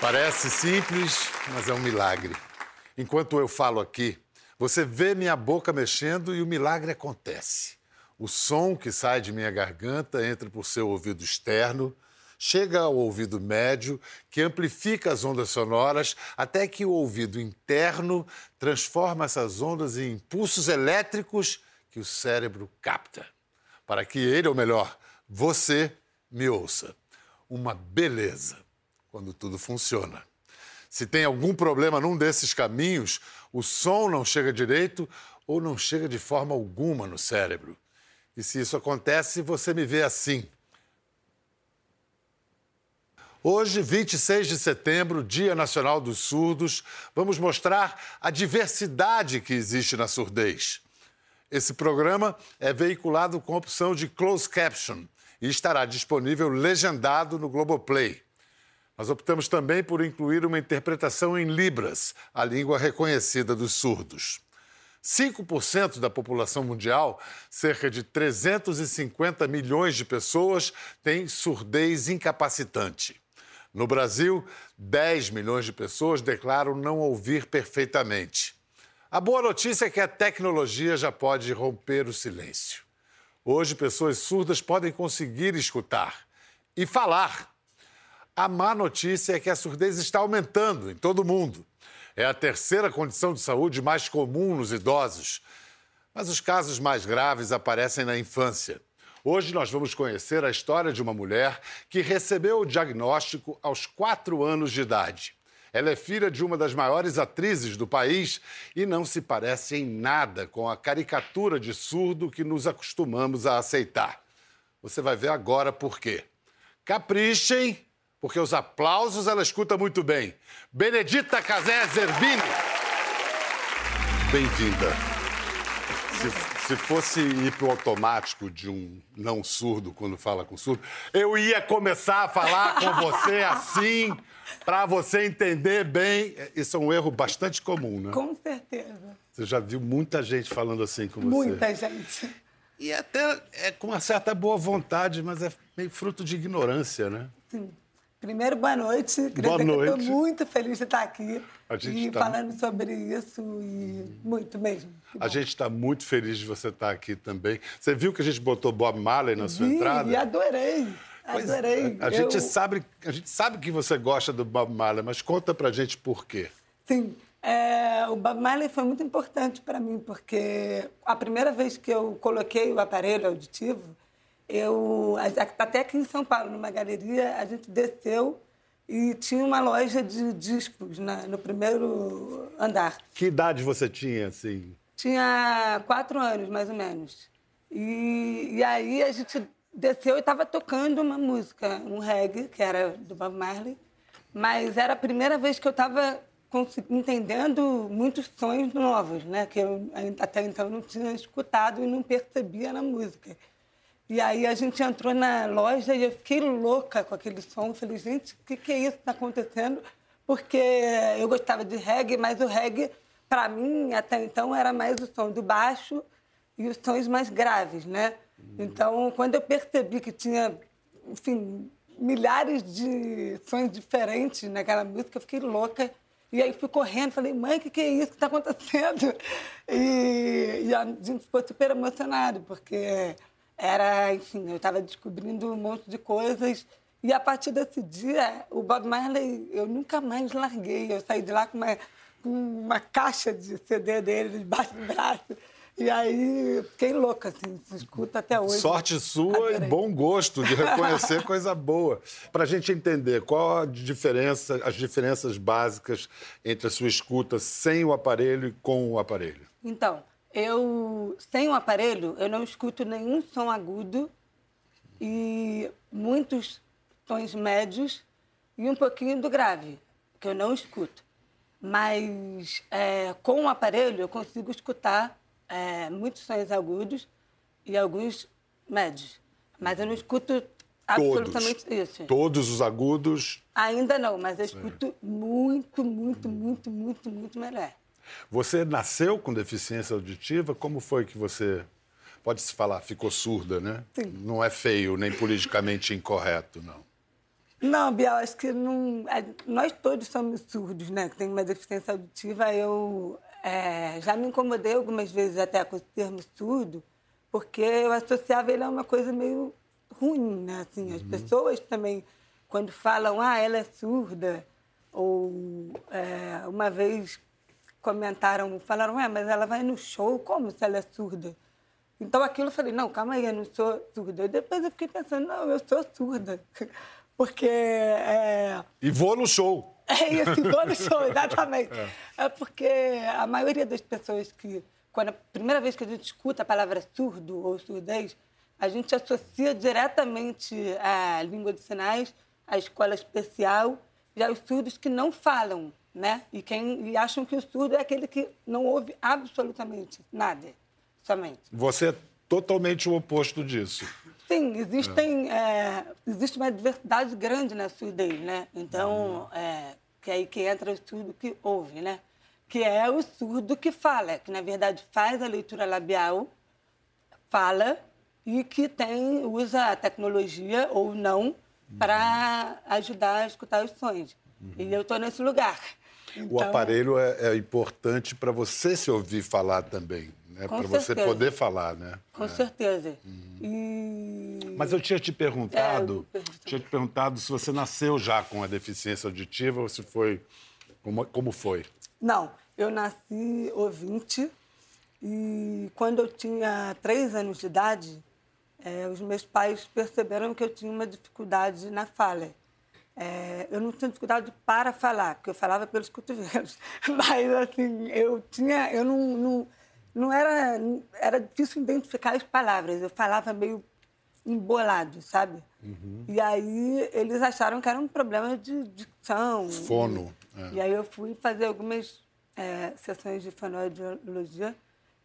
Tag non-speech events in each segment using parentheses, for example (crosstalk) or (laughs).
Parece simples, mas é um milagre. Enquanto eu falo aqui, você vê minha boca mexendo e o milagre acontece. O som que sai de minha garganta entra por seu ouvido externo, chega ao ouvido médio, que amplifica as ondas sonoras, até que o ouvido interno transforma essas ondas em impulsos elétricos que o cérebro capta. Para que ele, ou melhor, você, me ouça. Uma beleza quando tudo funciona. Se tem algum problema num desses caminhos, o som não chega direito ou não chega de forma alguma no cérebro. E se isso acontece, você me vê assim. Hoje, 26 de setembro, Dia Nacional dos Surdos, vamos mostrar a diversidade que existe na surdez. Esse programa é veiculado com a opção de closed caption e estará disponível legendado no Globoplay. Nós optamos também por incluir uma interpretação em Libras, a língua reconhecida dos surdos. 5% da população mundial, cerca de 350 milhões de pessoas, têm surdez incapacitante. No Brasil, 10 milhões de pessoas declaram não ouvir perfeitamente. A boa notícia é que a tecnologia já pode romper o silêncio. Hoje, pessoas surdas podem conseguir escutar e falar a má notícia é que a surdez está aumentando em todo o mundo. É a terceira condição de saúde mais comum nos idosos. Mas os casos mais graves aparecem na infância. Hoje nós vamos conhecer a história de uma mulher que recebeu o diagnóstico aos quatro anos de idade. Ela é filha de uma das maiores atrizes do país e não se parece em nada com a caricatura de surdo que nos acostumamos a aceitar. Você vai ver agora por quê. Caprichem porque os aplausos ela escuta muito bem. Benedita Casé Zerbini. Bem-vinda. Se, se, fosse ir para o automático de um não surdo quando fala com surdo, eu ia começar a falar com você (laughs) assim, para você entender bem. Isso é um erro bastante comum, né? Com certeza. Você já viu muita gente falando assim com você? Muita gente. E até é com uma certa boa vontade, mas é meio fruto de ignorância, né? Sim. Primeiro, boa noite. Queria boa noite. Estou muito feliz de estar aqui e tá... falando sobre isso e muito mesmo. A gente está muito feliz de você estar aqui também. Você viu que a gente botou Bob Marley na sua Vi, entrada? E adorei. Pois adorei. A, a Eu... gente sabe, a gente sabe que você gosta do Bob Marley, mas conta pra gente por quê. Sim. É, o Bob Marley foi muito importante para mim, porque a primeira vez que eu coloquei o aparelho auditivo, eu até aqui em São Paulo, numa galeria, a gente desceu e tinha uma loja de discos na, no primeiro andar. Que idade você tinha, assim? Tinha quatro anos, mais ou menos. E, e aí a gente desceu e estava tocando uma música, um reggae, que era do Bob Marley. Mas era a primeira vez que eu estava entendendo muitos sons novos, né? Que eu até então não tinha escutado e não percebia na música. E aí a gente entrou na loja e eu fiquei louca com aquele som. Falei, gente, o que, que é isso que está acontecendo? Porque eu gostava de reggae, mas o reggae, para mim, até então, era mais o som do baixo e os sons mais graves, né? Então, quando eu percebi que tinha, enfim, milhares de sons diferentes naquela música, eu fiquei louca. E aí fui correndo, falei, mãe, o que, que é isso que está acontecendo? E, e a gente ficou super emocionado, porque era, enfim, eu estava descobrindo um monte de coisas. E a partir desse dia, o Bob Marley, eu nunca mais larguei. Eu saí de lá com uma, com uma caixa de CD dele debaixo do braço. E aí fiquei louca, assim, escuta até hoje. Sorte sua Adorei. e bom gosto de reconhecer (laughs) coisa boa. Para a gente entender qual a diferença, as diferenças básicas entre a sua escuta sem o aparelho e com o aparelho. Então, eu, sem o aparelho, eu não escuto nenhum som agudo e muitos tons médios e um pouquinho do grave, que eu não escuto. Mas é, com o aparelho eu consigo escutar é, muitos sons agudos e alguns médios. Mas eu não escuto absolutamente Todos. isso. Todos os agudos? Ainda não, mas eu escuto muito, muito, muito, muito, muito melhor. Você nasceu com deficiência auditiva? Como foi que você. Pode-se falar, ficou surda, né? Sim. Não é feio nem politicamente incorreto, não. Não, Biel, acho que não, nós todos somos surdos, né? Que tem uma deficiência auditiva. Eu é, já me incomodei algumas vezes até com o termo surdo, porque eu associava ele a uma coisa meio ruim, né? Assim, as uhum. pessoas também, quando falam, ah, ela é surda, ou é, uma vez comentaram, falaram, é, mas ela vai no show, como se ela é surda? Então aquilo eu falei, não, calma aí, eu não sou surda. E depois eu fiquei pensando, não, eu sou surda. (laughs) Porque. É... E vou no show. (laughs) É isso, vou no show, (laughs) exatamente. É. é porque a maioria das pessoas que. Quando a primeira vez que a gente escuta a palavra surdo ou surdez, a gente associa diretamente a língua de sinais, a escola especial e aos surdos que não falam, né? E, quem, e acham que o surdo é aquele que não ouve absolutamente nada, somente. Você é totalmente o oposto disso. Sim, existem, é. É, existe uma diversidade grande na surdez, né? Então, é, que é aí que entra o surdo que ouve, né? Que é o surdo que fala, que na verdade faz a leitura labial, fala e que tem usa a tecnologia ou não para ajudar a escutar os sons. Uhum. E eu estou nesse lugar. Então... O aparelho é, é importante para você se ouvir falar também né? Para você poder falar, né? Com é. certeza. Uhum. E... Mas eu tinha te perguntado, é, tinha te perguntado se você nasceu já com a deficiência auditiva ou se foi como, como foi? Não, eu nasci ouvinte e quando eu tinha três anos de idade, é, os meus pais perceberam que eu tinha uma dificuldade na fala. É, eu não tinha dificuldade para falar, porque eu falava pelos (laughs) cotovelos. Mas, assim, eu tinha... Eu não, não não era era difícil identificar as palavras. Eu falava meio embolado, sabe? Uhum. E aí eles acharam que era um problema de dicção. Fono. E, é. e aí eu fui fazer algumas é, sessões de fonoaudiologia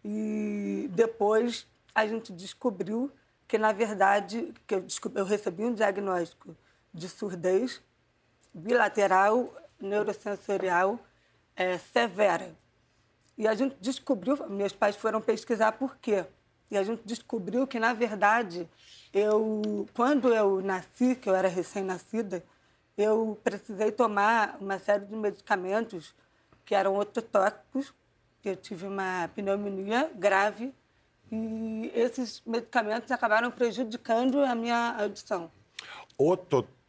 e depois a gente descobriu que, na verdade, que eu, descobri, eu recebi um diagnóstico de surdez bilateral neurosensorial é, severa. E a gente descobriu, meus pais foram pesquisar por quê. E a gente descobriu que, na verdade, eu, quando eu nasci, que eu era recém-nascida, eu precisei tomar uma série de medicamentos que eram ototóxicos. Eu tive uma pneumonia grave e esses medicamentos acabaram prejudicando a minha audição.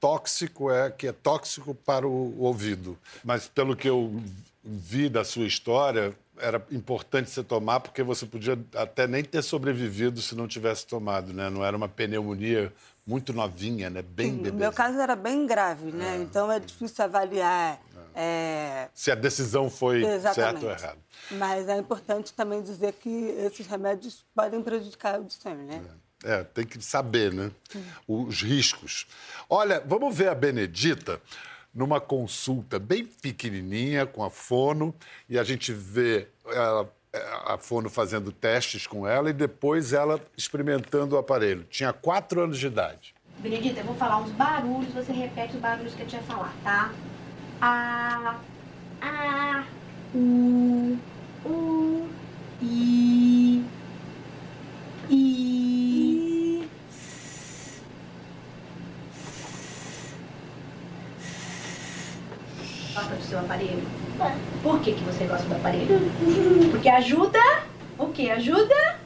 Ototóxico é que é tóxico para o ouvido, mas pelo que eu vi da sua história, era importante você tomar porque você podia até nem ter sobrevivido se não tivesse tomado, né? Não era uma pneumonia muito novinha, né? Bem Sim, bebê. meu caso era bem grave, né? É. Então é difícil avaliar. É. É... Se a decisão foi Exatamente. certa ou errada. Mas é importante também dizer que esses remédios podem prejudicar a audição, né? É, é tem que saber, né? Os riscos. Olha, vamos ver a Benedita numa consulta bem pequenininha com a fono e a gente vê ela, a fono fazendo testes com ela e depois ela experimentando o aparelho. Tinha quatro anos de idade. Benedita, eu vou falar uns barulhos, você repete os barulhos que eu tinha falar, tá? A, a, u, u, i. seu aparelho? É. Por que, que você gosta do aparelho? Porque ajuda? O que? Ajuda?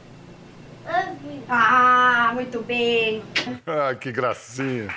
Ah, muito bem. Ah, que gracinha.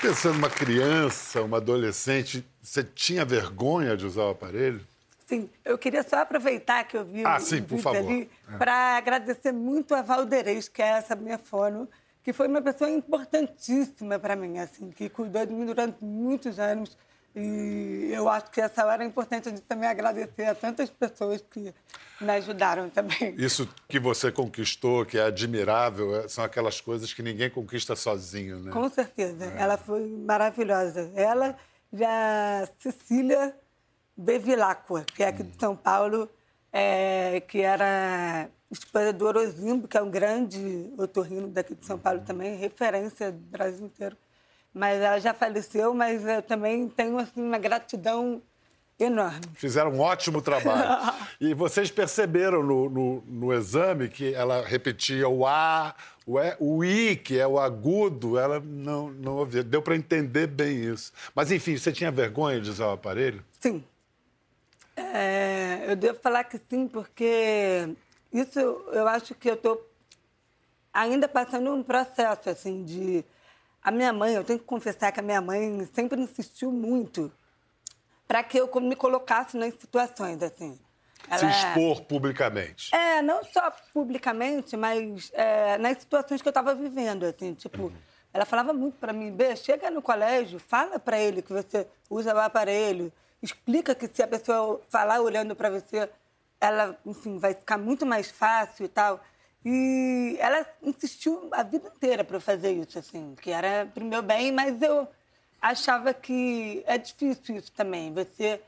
Pensando numa criança, uma adolescente, você tinha vergonha de usar o aparelho? Sim, eu queria só aproveitar que eu vi ah, o sim, vídeo por favor. ali é. para agradecer muito a Valderez, que é essa minha fono, que foi uma pessoa importantíssima para mim, assim, que cuidou de mim durante muitos anos. E eu acho que essa hora é importante a gente também agradecer a tantas pessoas que me ajudaram também. Isso que você conquistou, que é admirável, é, são aquelas coisas que ninguém conquista sozinho, né? Com certeza. É. Ela foi maravilhosa. Ela e a Cecília Bevilacqua, que é aqui de São Paulo, é, que era esposa do Orozimbo, que é um grande otorrino daqui de São Paulo também, referência do Brasil inteiro. Mas ela já faleceu, mas eu também tenho assim, uma gratidão Enorme. Fizeram um ótimo trabalho. (laughs) e vocês perceberam no, no, no, exame que ela repetia o A, o, e, o I, que é o agudo, ela não, não ouvia. Deu para entender bem isso. Mas, enfim, você tinha vergonha de usar o aparelho? Sim. É, eu devo falar que sim, porque isso eu acho que eu estou ainda passando um processo, assim, de... A minha mãe, eu tenho que confessar que a minha mãe sempre insistiu muito para que eu me colocasse nas situações, assim. Ela... Se expor publicamente. É, não só publicamente, mas é, nas situações que eu estava vivendo, assim, tipo... Uhum. Ela falava muito para mim, Bê, chega no colégio, fala para ele que você usa o aparelho, explica que se a pessoa falar olhando para você, ela, enfim, vai ficar muito mais fácil e tal. E ela insistiu a vida inteira para fazer isso, assim, que era para o meu bem, mas eu achava que é difícil isso também. Você,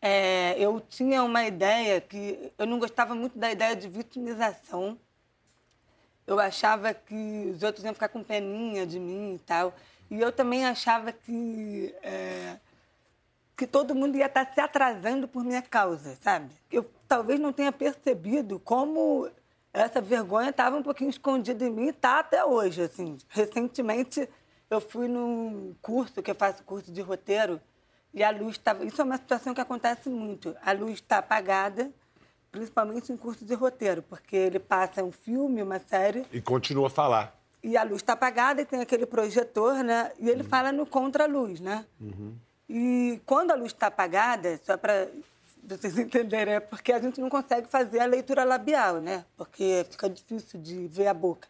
é, eu tinha uma ideia que eu não gostava muito da ideia de vitimização. Eu achava que os outros iam ficar com peninha de mim e tal. E eu também achava que é, que todo mundo ia estar se atrasando por minha causa, sabe? Eu talvez não tenha percebido como essa vergonha estava um pouquinho escondida em mim e está até hoje, assim. Recentemente eu fui num curso, que eu faço curso de roteiro, e a luz estava. Isso é uma situação que acontece muito. A luz está apagada, principalmente em curso de roteiro, porque ele passa um filme, uma série. E continua a falar. E a luz está apagada e tem aquele projetor, né? E ele uhum. fala no contra-luz, né? Uhum. E quando a luz está apagada, só para vocês (laughs) entenderem, é porque a gente não consegue fazer a leitura labial, né? Porque fica difícil de ver a boca.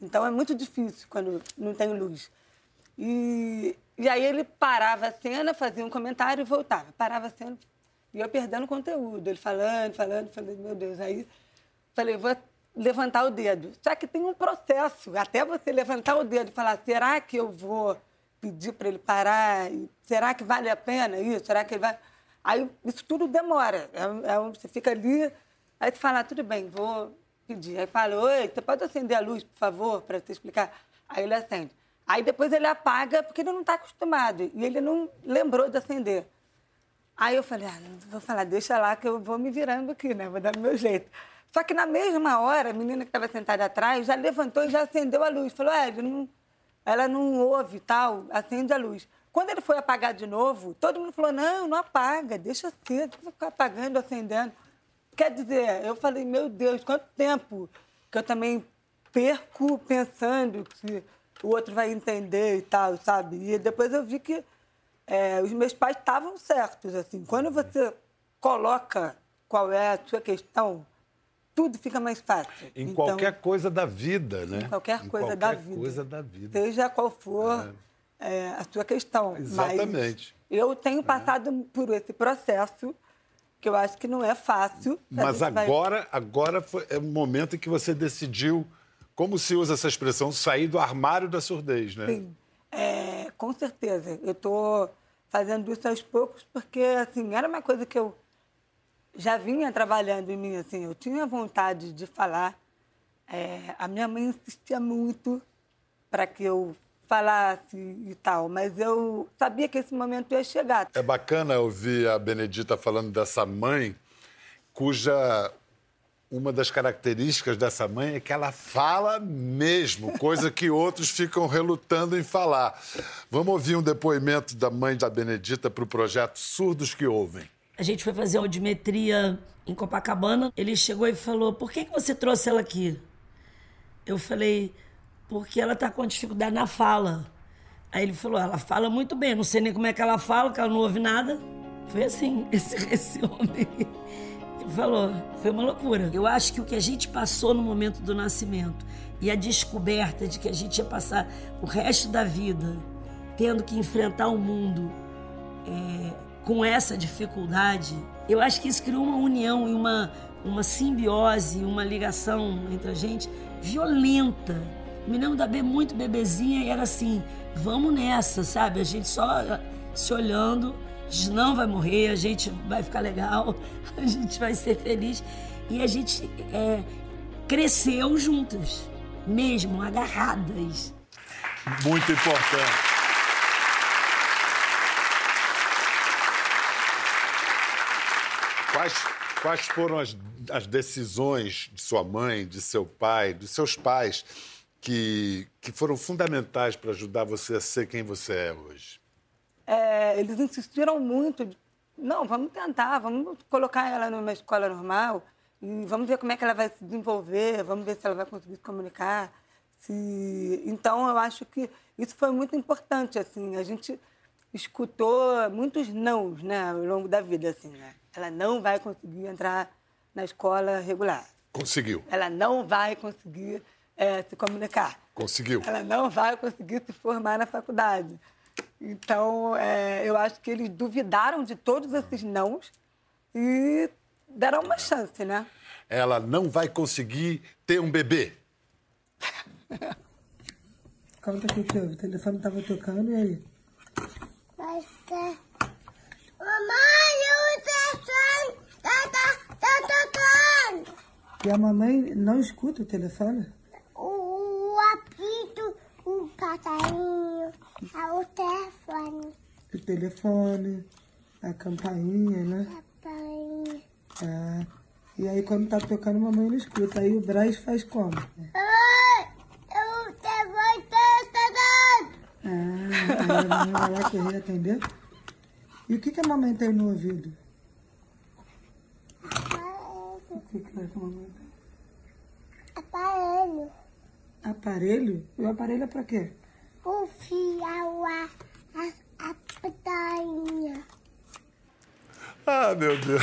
Então é muito difícil quando não tem luz. E, e aí ele parava a cena, fazia um comentário e voltava. Parava a cena e eu perdendo conteúdo. Ele falando, falando, falei, meu Deus. Aí falei, vou levantar o dedo. Só que tem um processo, até você levantar o dedo e falar, será que eu vou pedir para ele parar? Será que vale a pena isso? Será que ele vai... Aí isso tudo demora. É, é, você fica ali, aí você fala, ah, tudo bem, vou pedir. Aí fala, oi, você pode acender a luz, por favor, para te explicar? Aí ele acende. Aí depois ele apaga porque ele não está acostumado e ele não lembrou de acender. Aí eu falei, ah, vou falar, deixa lá que eu vou me virando aqui, né? Vou dar meu jeito. Só que na mesma hora, a menina que estava sentada atrás já levantou e já acendeu a luz. Falou, é, não, ela não ouve tal, acende a luz. Quando ele foi apagar de novo, todo mundo falou, não, não apaga, deixa ser, ficar apagando, acendendo. Quer dizer, eu falei, meu Deus, quanto tempo que eu também perco pensando que o outro vai entender e tal, sabe? E depois eu vi que é, os meus pais estavam certos, assim. Quando você coloca qual é a sua questão, tudo fica mais fácil. Em então, qualquer coisa da vida, né? Em qualquer coisa, qualquer da, vida. coisa da vida. Seja qual for é. É, a sua questão. Exatamente. Mas eu tenho passado por esse processo que eu acho que não é fácil. Mas agora, vai... agora foi, é o momento em que você decidiu como se usa essa expressão, sair do armário da surdez, né? Sim, é, com certeza. Eu estou fazendo isso aos poucos porque, assim, era uma coisa que eu já vinha trabalhando em mim, assim. Eu tinha vontade de falar. É, a minha mãe insistia muito para que eu falasse e tal, mas eu sabia que esse momento ia chegar. É bacana ouvir a Benedita falando dessa mãe cuja uma das características dessa mãe é que ela fala mesmo, coisa que outros ficam relutando em falar. Vamos ouvir um depoimento da mãe da Benedita para o projeto Surdos que Ouvem. A gente foi fazer audiometria em Copacabana. Ele chegou e falou: Por que, que você trouxe ela aqui? Eu falei: Porque ela está com dificuldade na fala. Aí ele falou: Ela fala muito bem, não sei nem como é que ela fala, que ela não ouve nada. Foi assim, (laughs) esse, esse homem falou, foi uma loucura. Eu acho que o que a gente passou no momento do nascimento e a descoberta de que a gente ia passar o resto da vida tendo que enfrentar o mundo é, com essa dificuldade, eu acho que isso criou uma união e uma, uma simbiose, uma ligação entre a gente violenta. Me lembro da B muito bebezinha e era assim, vamos nessa, sabe? A gente só se olhando a gente não vai morrer, a gente vai ficar legal, (laughs) a gente vai ser feliz. E a gente é, cresceu juntas, mesmo, agarradas. Muito importante. Quais, quais foram as, as decisões de sua mãe, de seu pai, dos seus pais, que, que foram fundamentais para ajudar você a ser quem você é hoje? É, eles insistiram muito. Não, vamos tentar, vamos colocar ela numa escola normal e vamos ver como é que ela vai se desenvolver, vamos ver se ela vai conseguir se comunicar. Se... Então, eu acho que isso foi muito importante, assim. A gente escutou muitos nãos, né, ao longo da vida, assim, né? Ela não vai conseguir entrar na escola regular. Conseguiu. Ela não vai conseguir é, se comunicar. Conseguiu. Ela não vai conseguir se formar na faculdade. Então, é, eu acho que eles duvidaram de todos esses nãos e deram uma chance, né? Ela não vai conseguir ter um bebê. (laughs) Conta aqui que o telefone estava tocando e aí? Mas que... E a mamãe não escuta o telefone? O, o apito, o passarinho, é o telefone. O telefone, a campainha, né? Papai. É. E aí quando tá tocando, a mamãe não escuta. Aí o Braz faz como? Mamãe, o telefone tá. Ah, aí a mamãe vai lá correr atender. E o que, que a mamãe tem no ouvido? Aparelho, Aparelho? E o aparelho é pra quê? o fiel, a, a, a pitainha. Ah, meu Deus.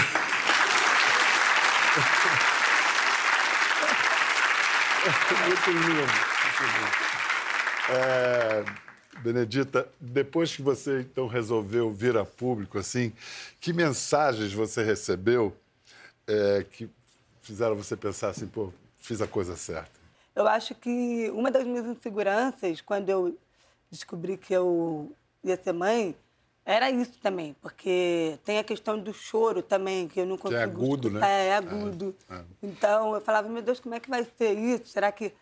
Muito lindo. Muito lindo. É, Benedita, depois que você então resolveu vir a público assim, que mensagens você recebeu é, que fizeram você pensar assim, pô, fiz a coisa certa? Eu acho que uma das minhas inseguranças, quando eu descobri que eu ia ser mãe, era isso também, porque tem a questão do choro também, que eu não consigo agudo, né? escutar, É, agudo. É, é. Então, eu falava, meu Deus, como é que vai ser isso? Será que...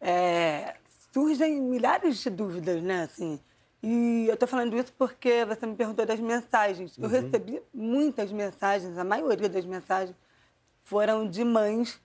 é, surgem milhares de dúvidas, né, assim. E eu estou falando isso porque você me perguntou das mensagens. Eu recebi muitas mensagens, a maioria das mensagens foram de mães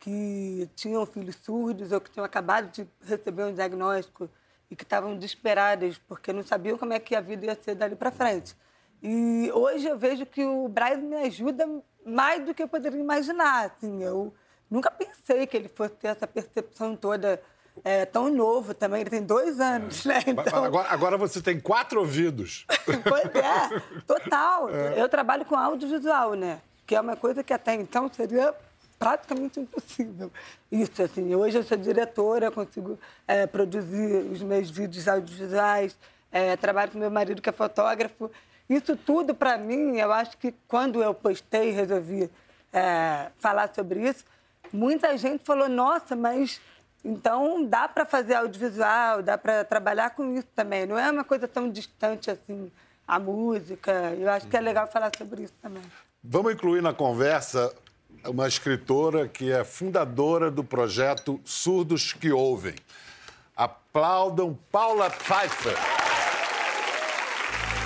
que tinham filhos surdos ou que tinham acabado de receber um diagnóstico e que estavam desesperadas porque não sabiam como é que a vida ia ser dali para frente. E hoje eu vejo que o Braz me ajuda mais do que eu poderia imaginar. Assim, eu nunca pensei que ele fosse ter essa percepção toda é, tão novo também. Ele tem dois anos, né? Mas- mas Então, Agora, agora você tem quatro ouvidos. (laughs) Pois é, total. Eu trabalho com audiovisual, né? Que é uma coisa que até então seria praticamente impossível. Isso, assim, hoje eu sou diretora, consigo é, produzir os meus vídeos audiovisuais, é, trabalho com meu marido que é fotógrafo. Isso tudo, para mim, eu acho que quando eu postei e resolvi é, falar sobre isso, muita gente falou, nossa, mas então dá para fazer audiovisual, dá para trabalhar com isso também. Não é uma coisa tão distante assim a música. Eu acho que é legal falar sobre isso também. Vamos incluir na conversa uma escritora que é fundadora do projeto Surdos que Ouvem. Aplaudam Paula Pfeiffer.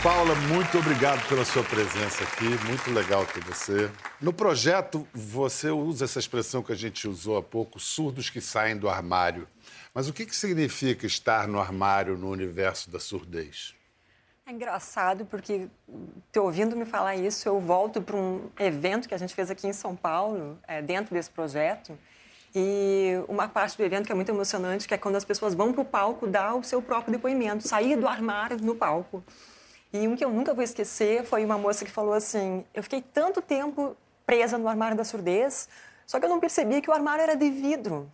Paula, muito obrigado pela sua presença aqui, muito legal ter você. No projeto, você usa essa expressão que a gente usou há pouco, surdos que saem do armário. Mas o que, que significa estar no armário no universo da surdez? É engraçado porque, te ouvindo me falar isso, eu volto para um evento que a gente fez aqui em São Paulo, é, dentro desse projeto. E uma parte do evento que é muito emocionante, que é quando as pessoas vão para o palco dar o seu próprio depoimento, sair do armário no palco. E um que eu nunca vou esquecer foi uma moça que falou assim: Eu fiquei tanto tempo presa no armário da surdez, só que eu não percebi que o armário era de vidro.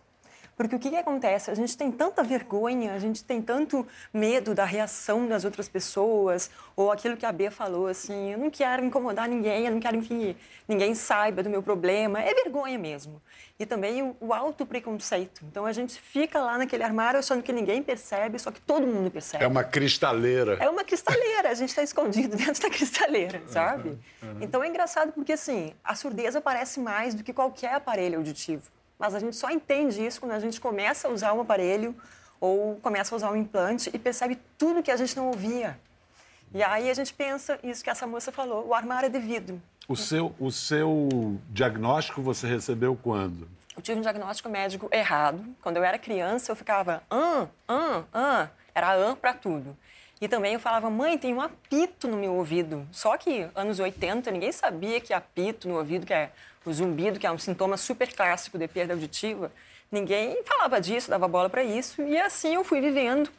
Porque o que, que acontece? A gente tem tanta vergonha, a gente tem tanto medo da reação das outras pessoas, ou aquilo que a B falou, assim, eu não quero incomodar ninguém, eu não quero que ninguém saiba do meu problema. É vergonha mesmo. E também o, o auto-preconceito. Então a gente fica lá naquele armário achando que ninguém percebe, só que todo mundo percebe. É uma cristaleira. É uma cristaleira, a gente está escondido (laughs) dentro da cristaleira, sabe? Então é engraçado porque, assim, a surdez aparece mais do que qualquer aparelho auditivo. Mas a gente só entende isso quando a gente começa a usar um aparelho ou começa a usar um implante e percebe tudo que a gente não ouvia. E aí a gente pensa isso que essa moça falou, o armário é de vidro. O seu, o seu diagnóstico você recebeu quando? Eu tive um diagnóstico médico errado. Quando eu era criança, eu ficava an, an, an. Era an para tudo. E também eu falava, mãe, tem um apito no meu ouvido. Só que anos 80, ninguém sabia que apito no ouvido, que é o zumbido, que é um sintoma super clássico de perda auditiva. Ninguém falava disso, dava bola para isso. E assim eu fui vivendo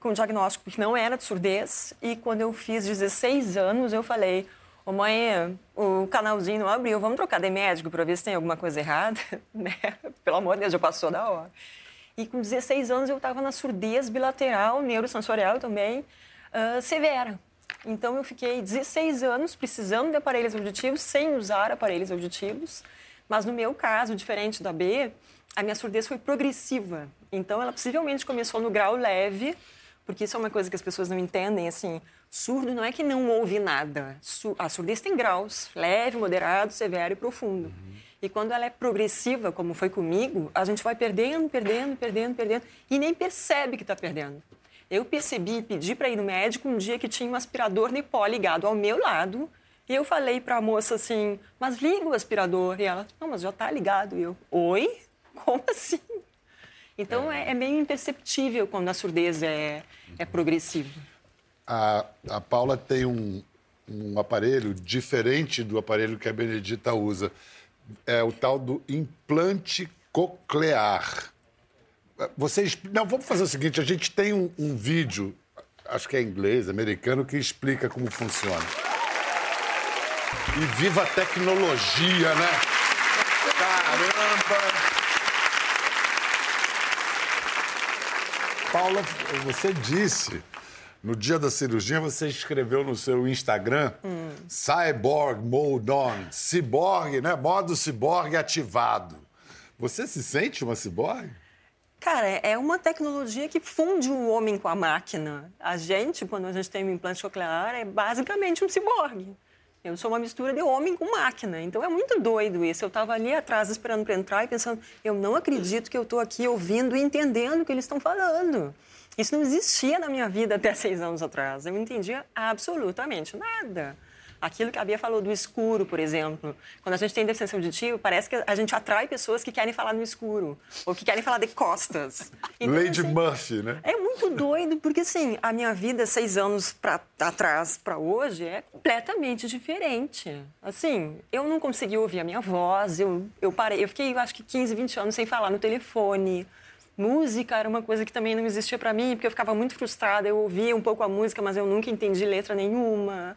com o diagnóstico que não era de surdez. E quando eu fiz 16 anos, eu falei, Ô mãe, o canalzinho não abriu, vamos trocar de médico para ver se tem alguma coisa errada? (laughs) Né? Pelo amor de Deus, já passou da hora. E com 16 anos eu estava na surdez bilateral, neurosensorial também, uh, severa. Então eu fiquei 16 anos precisando de aparelhos auditivos, sem usar aparelhos auditivos. Mas no meu caso, diferente da B, a minha surdez foi progressiva. Então ela possivelmente começou no grau leve, porque isso é uma coisa que as pessoas não entendem, assim, surdo não é que não ouve nada. A surdez tem graus, leve, moderado, severo e profundo. Uhum. E quando ela é progressiva, como foi comigo, a gente vai perdendo, perdendo, perdendo, perdendo e nem percebe que está perdendo. Eu percebi e pedi para ir no médico um dia que tinha um aspirador de pó ligado ao meu lado. E eu falei para a moça assim, mas liga o aspirador. E ela, não, mas já está ligado. E eu, oi? Como assim? Então é, é meio imperceptível quando a surdez é, é progressiva. A, a Paula tem um, um aparelho diferente do aparelho que a Benedita usa é o tal do implante coclear. Vocês. Não, vamos fazer o seguinte: a gente tem um, um vídeo, acho que é inglês, americano, que explica como funciona. E viva a tecnologia, né? Caramba! Paula, você disse no dia da cirurgia, você escreveu no seu Instagram hum. Cyborg Mode On. Ciborgue, né? Modo ciborgue ativado. Você se sente uma ciborgue? Cara, é uma tecnologia que funde o homem com a máquina. A gente, quando a gente tem um implante coclear, é basicamente um ciborgue. Eu sou uma mistura de homem com máquina. Então é muito doido isso. Eu estava ali atrás esperando para entrar e pensando, eu não acredito que eu estou aqui ouvindo e entendendo o que eles estão falando. Isso não existia na minha vida até seis anos atrás. Eu não entendia absolutamente nada. Aquilo que a Bia falou do escuro, por exemplo. Quando a gente tem deficiência auditiva, parece que a gente atrai pessoas que querem falar no escuro. Ou que querem falar de costas. Então, Lady assim, Murphy, né? É muito doido, porque assim, a minha vida, seis anos pra, atrás para hoje, é completamente diferente. Assim, eu não consegui ouvir a minha voz, eu, eu parei, eu fiquei, eu acho que 15, 20 anos sem falar no telefone. Música era uma coisa que também não existia para mim, porque eu ficava muito frustrada. Eu ouvia um pouco a música, mas eu nunca entendi letra nenhuma.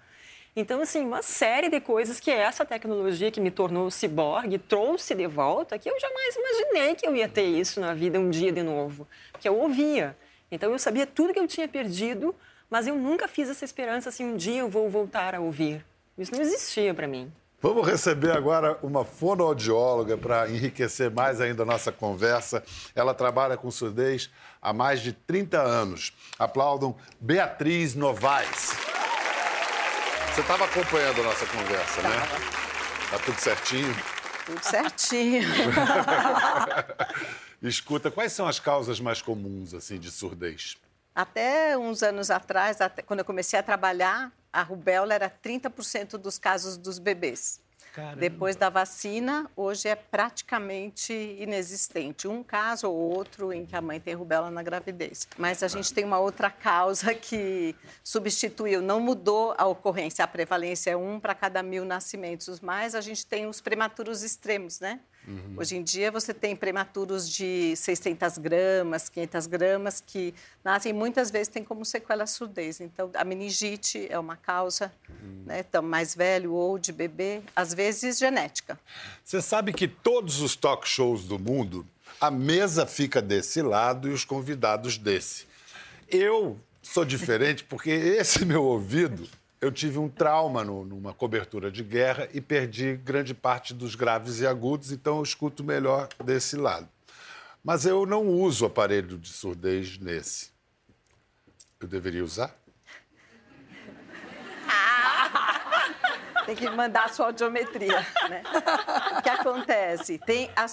Então, assim, uma série de coisas que essa tecnologia que me tornou ciborgue trouxe de volta, que eu jamais imaginei que eu ia ter isso na vida um dia de novo. Porque eu ouvia. Então, eu sabia tudo que eu tinha perdido, mas eu nunca fiz essa esperança assim, um dia eu vou voltar a ouvir. Isso não existia para mim. Vamos receber agora uma fonoaudióloga para enriquecer mais ainda a nossa conversa. Ela trabalha com surdez há mais de 30 anos. Aplaudam Beatriz Novaes. Você estava acompanhando a nossa conversa, né? Tá tudo certinho? Tudo certinho. (laughs) Escuta, quais são as causas mais comuns assim de surdez? Até uns anos atrás, até, quando eu comecei a trabalhar, a rubéola era 30% dos casos dos bebês. Caramba. Depois da vacina, hoje é praticamente inexistente. Um caso ou outro em que a mãe tem rubéola na gravidez. Mas a gente tem uma outra causa (laughs) que substituiu, não mudou a ocorrência. A prevalência é um para cada mil nascimentos, mas a gente tem os prematuros extremos, né? Uhum. Hoje em dia você tem prematuros de 600 gramas, 500 gramas, que nascem muitas vezes tem como sequela a surdez. Então, a meningite é uma causa, uhum. né, então, mais velho ou de bebê, às vezes genética. Você sabe que todos os talk shows do mundo, a mesa fica desse lado e os convidados desse. Eu sou diferente porque esse meu ouvido eu tive um trauma no, numa cobertura de guerra e perdi grande parte dos graves e agudos, então eu escuto melhor desse lado. Mas eu não uso aparelho de surdez nesse. Eu deveria usar? Tem que mandar a sua audiometria, né? O que acontece? Tem a,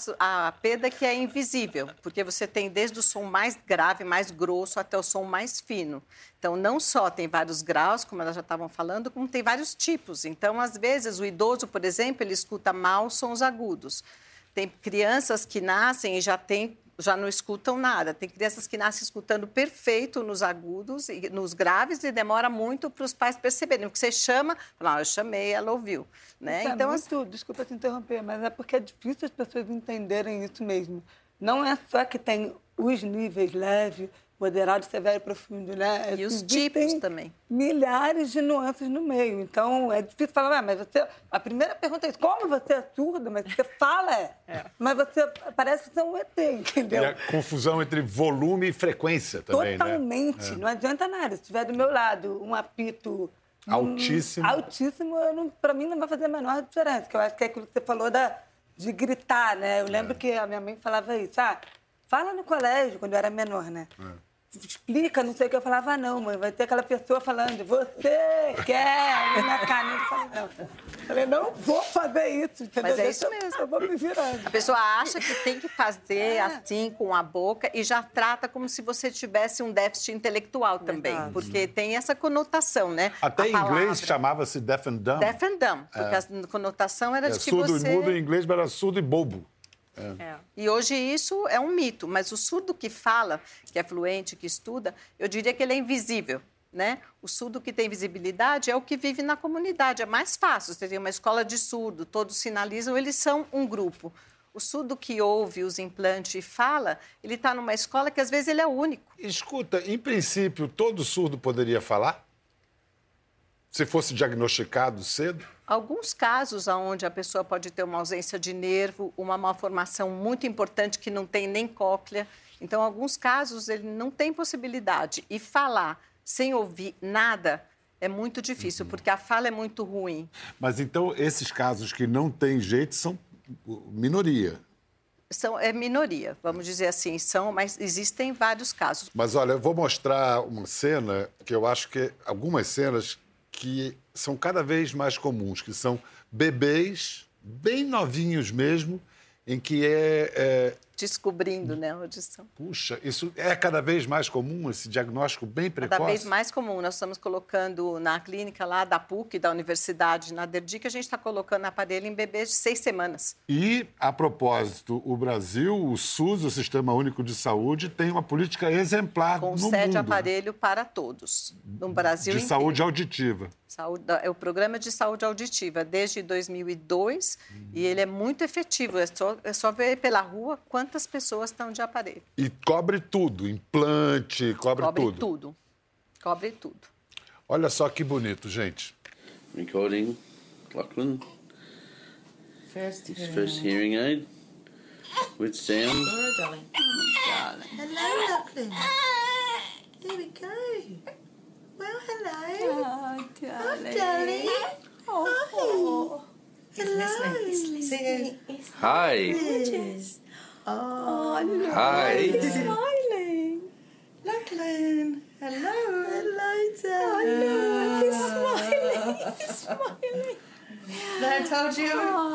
a perda que é invisível, porque você tem desde o som mais grave, mais grosso, até o som mais fino. Então, não só tem vários graus, como elas já estavam falando, como tem vários tipos. Então, às vezes, o idoso, por exemplo, ele escuta mal sons agudos. Tem crianças que nascem e já tem já não escutam nada. Tem crianças que nascem escutando perfeito nos agudos e nos graves e demora muito para os pais perceberem. Porque você chama, fala, ah, eu chamei, ela ouviu. Né? Isso é Então, assim, muito, desculpa te interromper, mas é porque é difícil as pessoas entenderem isso mesmo. Não é só que tem os níveis leve, moderado, severo e profundo, né? E os Existem tipos também. Milhares de nuances no meio. Então, é difícil falar, "Ah, mas você... A primeira pergunta é isso, como você é surda, mas você fala, é. Mas você parece ser um ET, entendeu? E a confusão entre volume e frequência também, né? Totalmente. Não adianta nada. Se estiver do meu lado um apito hum, Altíssimo. altíssimo, pra mim não vai fazer a menor diferença. Que eu acho que é aquilo que você falou da, de gritar, né? Eu lembro que a minha mãe falava isso. Ah, fala no colégio, quando eu era menor, né? Explica, não sei o que. Eu falava, ah, não, mãe, vai ter aquela pessoa falando, você quer, na cara. Eu falei, não. Eu falei, não vou fazer isso, entendeu? Mas é Deixa isso mesmo. Eu vou me virando. A pessoa acha que tem que fazer É. assim com a boca e já trata como se você tivesse um déficit intelectual também, porque tem essa conotação, né? Até A em inglês chamava-se deaf and dumb. Deaf and dumb, porque a conotação era É, de que surdo você... e mudo em inglês, mas era surdo e bobo. É. E hoje isso é um mito, mas o surdo que fala, que é fluente, que estuda, eu diria que ele é invisível. Né? O surdo que tem visibilidade é o que vive na comunidade, é mais fácil. Você tem uma escola de surdo, todos sinalizam, eles são um grupo. O surdo que ouve os implantes e fala, ele está numa escola que às vezes ele é único. Escuta, em princípio, todo surdo poderia falar? Se fosse diagnosticado cedo? Alguns casos onde a pessoa pode ter uma ausência de nervo, uma malformação muito importante que não tem nem cóclea. Então, alguns casos ele não tem possibilidade. E falar sem ouvir nada é muito difícil, porque a fala é muito ruim. Mas então, esses casos que não têm jeito são minoria. São, é minoria, vamos dizer assim, são, mas existem vários casos. Mas olha, eu vou mostrar uma cena que eu acho que algumas cenas que são cada vez mais comuns, que são bebês bem novinhos mesmo, em que é, é Descobrindo, né, a audição. puxa, isso é cada vez mais comum esse diagnóstico bem precoce. Cada vez mais comum. Nós estamos colocando na clínica lá da PUC, da Universidade, na Derdic, a gente está colocando aparelho em bebês de seis semanas. E, a propósito, o Brasil, o SUS, o Sistema Único de Saúde, tem uma política exemplar no Concede mundo aparelho para todos, no Brasil de inteiro. saúde auditiva. Saúde, é o programa de saúde auditiva desde 2002 e ele é muito efetivo. É só, é só ver pela rua quantas pessoas estão de aparelho. E cobre tudo, implante, cobre, Cobre tudo. tudo. Cobre tudo. Olha só que bonito, gente. Recording. Lachlan. First His first hearing aid. With sound. Laura, darling. Hello, Lachlan. Here we go. Well, hello. Oh, Oh, darling. Oh. Hello. He's listening. Hi. Gorgeous. Oh, Hi. He's smiling. Lachlan. Hello. Hello, darling. he's smiling. He's smiling. I told you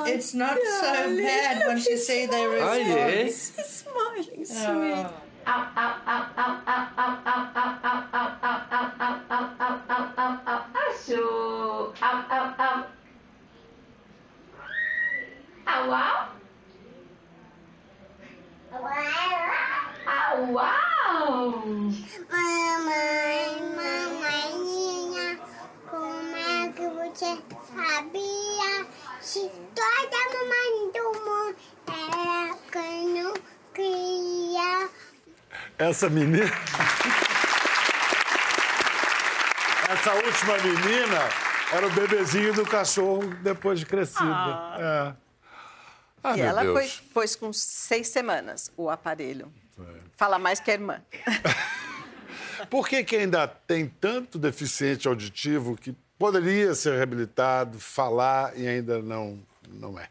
it's not so bad once you see their Hi response. there. He's smiling, sweet. Achou! Au, au, au! Au, au! Au, au! Mamãe, mamãezinha, como é que você sabia? Se toda mamãe do mundo era que não queria. Essa menina. Essa última menina era o bebezinho do cachorro depois de crescido. É. Ah, e ela Deus. foi, pôs com seis semanas o aparelho. Fala mais que a irmã. (laughs) Por que, que ainda tem tanto deficiente auditivo que poderia ser reabilitado, falar e ainda não, não é?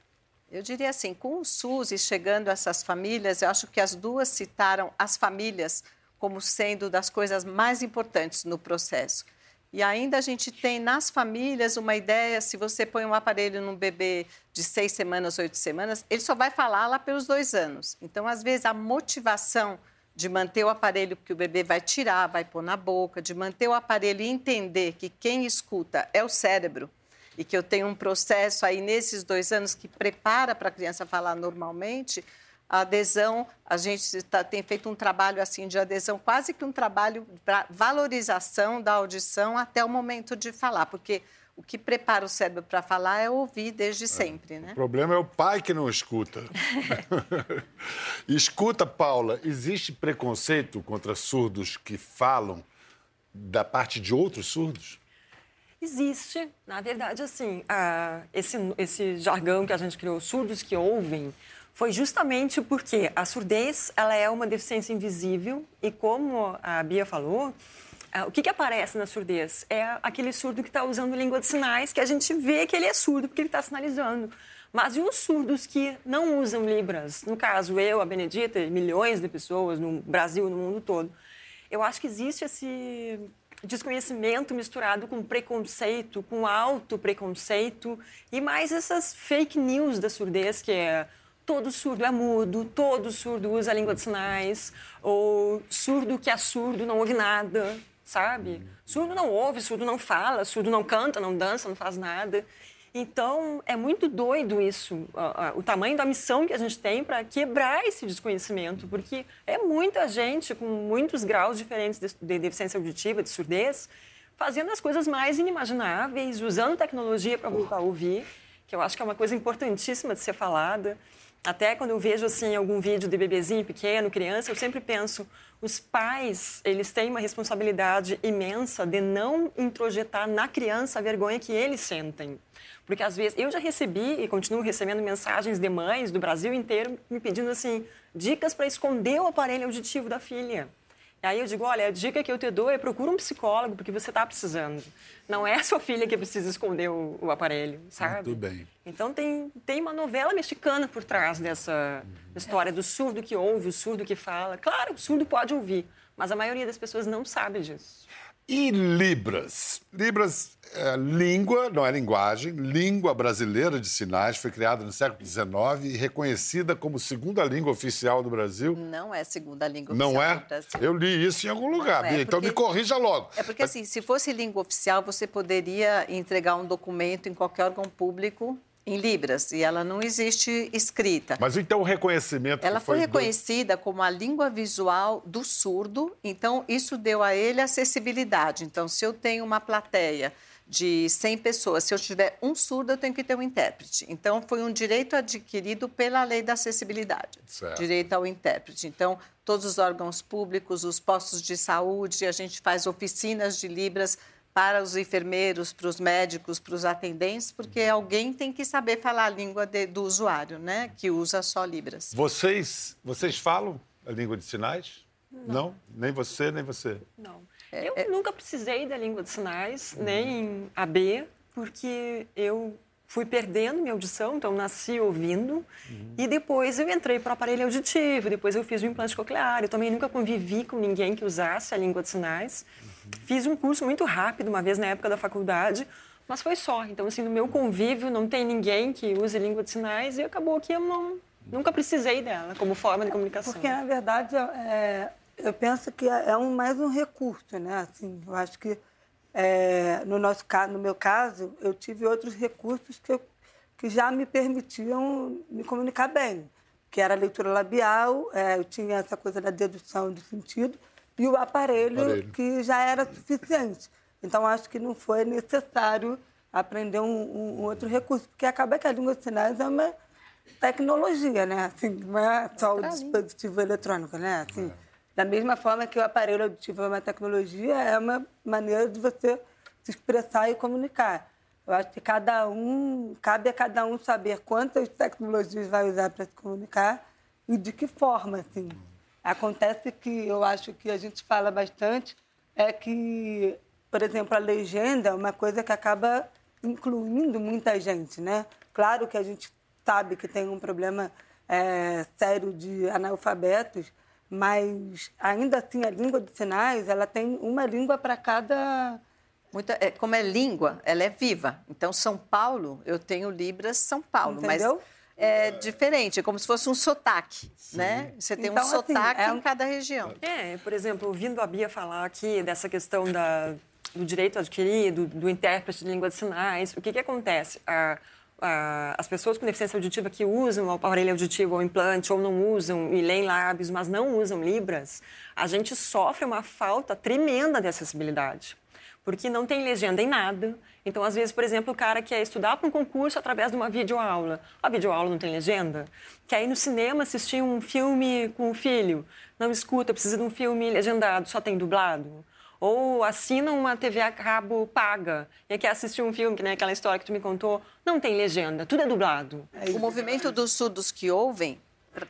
Eu diria assim, com o SUS e chegando a essas famílias, eu acho que as duas citaram as famílias como sendo das coisas mais importantes no processo. E ainda a gente tem nas famílias uma ideia: se você põe um aparelho num bebê de seis semanas, oito semanas, ele só vai falar lá pelos dois anos. Então, às vezes, a motivação de manter o aparelho que o bebê vai tirar, vai pôr na boca, de manter o aparelho e entender que quem escuta é o cérebro e que eu tenho um processo aí nesses dois anos que prepara para a criança falar normalmente, a adesão, a gente tá, tem feito um trabalho assim de adesão, quase que um trabalho para valorização da audição até o momento de falar, porque o que prepara o cérebro para falar é ouvir desde sempre, né? O problema é o pai que não escuta. (laughs) escuta, Paula, existe preconceito contra surdos que falam da parte de outros surdos? Existe. Na verdade, assim, ah, esse, esse jargão que a gente criou, surdos que ouvem, foi justamente porque a surdez ela é uma deficiência invisível e como a Bia falou, o que, que aparece na surdez? É aquele surdo que está usando língua de sinais que a gente vê que ele é surdo porque ele está sinalizando. Mas e os surdos que não usam Libras? No caso, eu, a Benedita, milhões de pessoas no Brasil, no mundo todo. Eu acho que existe esse desconhecimento misturado com preconceito, com alto preconceito e mais essas fake news da surdez que é todo surdo é mudo, todo surdo usa a língua de sinais, ou surdo que é surdo não ouve nada, sabe? Surdo não ouve, surdo não fala, surdo não canta, não dança, não faz nada. Então, é muito doido isso, o tamanho da missão que a gente tem para quebrar esse desconhecimento, porque é muita gente com muitos graus diferentes de deficiência auditiva, de surdez, fazendo as coisas mais inimagináveis, usando tecnologia para voltar a ouvir, que eu acho que é uma coisa importantíssima de ser falada. Até quando eu vejo assim algum vídeo de bebezinho pequeno, criança, eu sempre penso, os pais, eles têm uma responsabilidade imensa de não introjetar na criança a vergonha que eles sentem. Porque às vezes eu já recebi e continuo recebendo mensagens de mães do Brasil inteiro me pedindo assim dicas para esconder o aparelho auditivo da filha. Aí eu digo, olha, a dica que eu te dou é procura um psicólogo, porque você está precisando. Não é a sua filha que precisa esconder o, o aparelho, sabe? Ah, tudo bem. Então tem, tem uma novela mexicana por trás dessa uhum. história do surdo que ouve, o surdo que fala. Claro, o surdo pode ouvir, mas a maioria das pessoas não sabe disso. E Libras? Libras é língua, não é linguagem, língua brasileira de sinais, foi criada no século XIX e reconhecida como segunda língua oficial do Brasil. Não é segunda língua não oficial é? do Brasil. Eu li isso em algum lugar, é, então me corrija logo. É porque, assim, se fosse língua oficial, você poderia entregar um documento em qualquer órgão público em Libras e ela não existe escrita. Mas então o reconhecimento. Ela foi, foi reconhecida do... como a língua visual do surdo, então isso deu a ele acessibilidade. Então, se eu tenho uma plateia de 100 pessoas, se eu tiver um surdo, eu tenho que ter um intérprete. Então, foi um direito adquirido pela lei da acessibilidade certo. direito ao intérprete. Então, todos os órgãos públicos, os postos de saúde, a gente faz oficinas de Libras para os enfermeiros, para os médicos, para os atendentes, porque alguém tem que saber falar a língua de, do usuário, né? Que usa só Libras. Vocês, vocês falam a língua de sinais? Não. Não? Nem você, nem você? Não. É, eu é... nunca precisei da língua de sinais, uhum. nem AB, porque eu fui perdendo minha audição, então nasci ouvindo, uhum. e depois eu entrei para o aparelho auditivo, depois eu fiz o implante coclear, eu também nunca convivi com ninguém que usasse a língua de sinais. Uhum. Fiz um curso muito rápido, uma vez na época da faculdade, mas foi só. Então, assim, no meu convívio não tem ninguém que use língua de sinais e acabou que eu não, nunca precisei dela como forma de comunicação. Porque, na verdade, é, eu penso que é um, mais um recurso, né? Assim, eu acho que é, no, nosso, no meu caso, eu tive outros recursos que, eu, que já me permitiam me comunicar bem, que era a leitura labial, é, eu tinha essa coisa da dedução de sentido, e o aparelho, aparelho, que já era suficiente. Então, acho que não foi necessário aprender um, um, um, outro recurso, porque acaba que a língua de sinais é uma tecnologia, né? Assim, não é só o dispositivo eletrônico, né? Assim, é. Da mesma forma que o aparelho auditivo é uma tecnologia, é uma maneira de você se expressar e comunicar. Eu acho que cada um, cabe a cada um saber quantas tecnologias vai usar para se comunicar e de que forma, assim. Acontece que eu acho que a gente fala bastante é que, por exemplo, a legenda é uma coisa que acaba incluindo muita gente, né? Claro que a gente sabe que tem um problema é, sério de analfabetos, mas ainda assim a língua de sinais ela tem uma língua para cada Muita, é, como é língua, ela é viva. Então, São Paulo, eu tenho Libras São Paulo, Entendeu? mas é diferente, é como se fosse um sotaque, né? Você tem Então, um assim, sotaque é em cada região. É, por exemplo, ouvindo a Bia falar aqui dessa questão da, do direito adquirido, do intérprete de língua de sinais, o que, que acontece? A- a- as pessoas com deficiência auditiva que usam o aparelho auditivo ou implante ou não usam e leem lábios, mas não usam Libras, a gente sofre uma falta tremenda de acessibilidade. Porque não tem legenda em nada. Então, às vezes, por exemplo, o cara quer estudar para um concurso através de uma videoaula. A videoaula não tem legenda. Quer ir no cinema assistir um filme com o filho. Não escuta, precisa de um filme legendado, só tem dublado. Ou assina uma TV a cabo paga e quer assistir um filme, que nem aquela história que tu me contou, não tem legenda, tudo é dublado. O movimento dos surdos que ouvem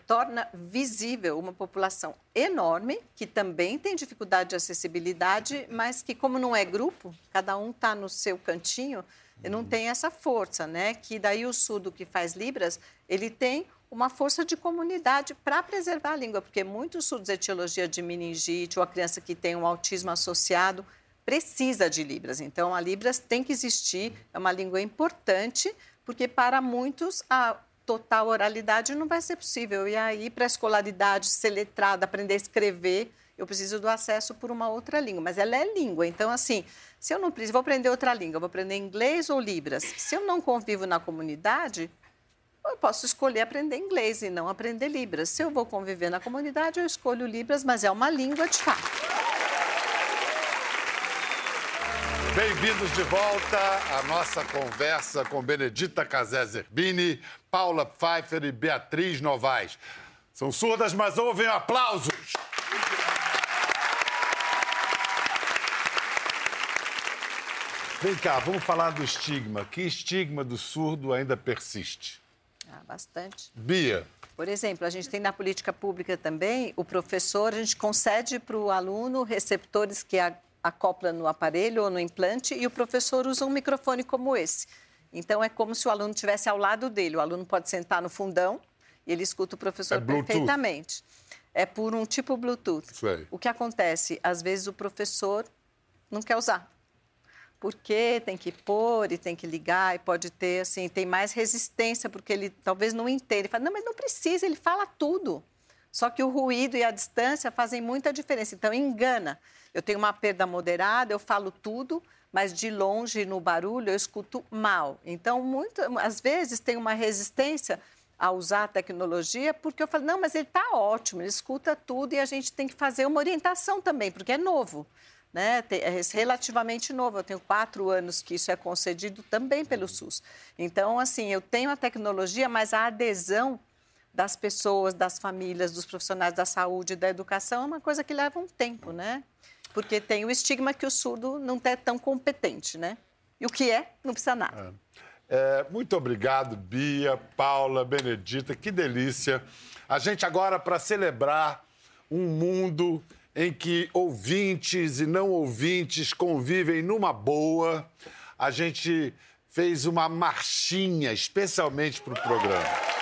torna visível uma população enorme que também tem dificuldade de acessibilidade, mas que como não é grupo, cada um está no seu cantinho, não tem essa força, né? Que daí o surdo que faz libras, ele tem uma força de comunidade para preservar a língua, porque muitos surdos etiologia de meningite ou a criança que tem um autismo associado precisa de Libras. Então, a Libras tem que existir, é uma língua importante, porque para muitos a total oralidade não vai ser possível. E aí, para a escolaridade, ser letrada, aprender a escrever, eu preciso do acesso por uma outra língua. Mas ela é língua. Então, assim, se eu não preciso, vou aprender outra língua, vou aprender inglês ou Libras. Se eu não convivo na comunidade, eu posso escolher aprender inglês e não aprender Libras. Se eu vou conviver na comunidade, eu escolho Libras, mas é uma língua de fato. Bem-vindos de volta à nossa conversa com Benedita Casé Zerbini, Paula Pfeiffer e Beatriz Novaes. São surdas, mas ouvem aplausos. Vem cá, vamos falar do estigma. Que estigma do surdo ainda persiste? Ah, bastante. Bia, Por exemplo, a gente tem na política pública também o professor, a gente concede para o aluno receptores que a- acopla no aparelho ou no implante e o professor usa um microfone como esse. Então, é como se o aluno estivesse ao lado dele. O aluno pode sentar no fundão e ele escuta o professor É perfeitamente. É por um tipo Bluetooth. Aí. O que acontece? Às vezes o professor não quer usar. Porque tem que pôr e tem que ligar e pode ter, assim, tem mais resistência, porque ele talvez não entenda. Ele fala, não, mas não precisa, ele fala tudo. Só que o ruído e a distância fazem muita diferença. Então, engana. Eu tenho uma perda moderada, eu falo tudo, mas de longe, no barulho, eu escuto mal. Então, muito, às vezes, tem uma resistência a usar a tecnologia, porque eu falo, não, mas ele está ótimo, ele escuta tudo e a gente tem que fazer uma orientação também, porque é novo. Né? É relativamente novo, eu tenho quatro anos que isso é concedido também pelo SUS. Então, assim, eu tenho a tecnologia, mas a adesão das pessoas, das famílias, dos profissionais da saúde, da educação, é uma coisa que leva um tempo, né? Porque tem o estigma que o surdo não é tão competente, né? E o que é, não precisa nada. É, muito obrigado, Bia, Paula, Benedita, que delícia. A gente agora, para celebrar um mundo em que ouvintes e não ouvintes convivem numa boa, a gente fez uma marchinha especialmente para o programa.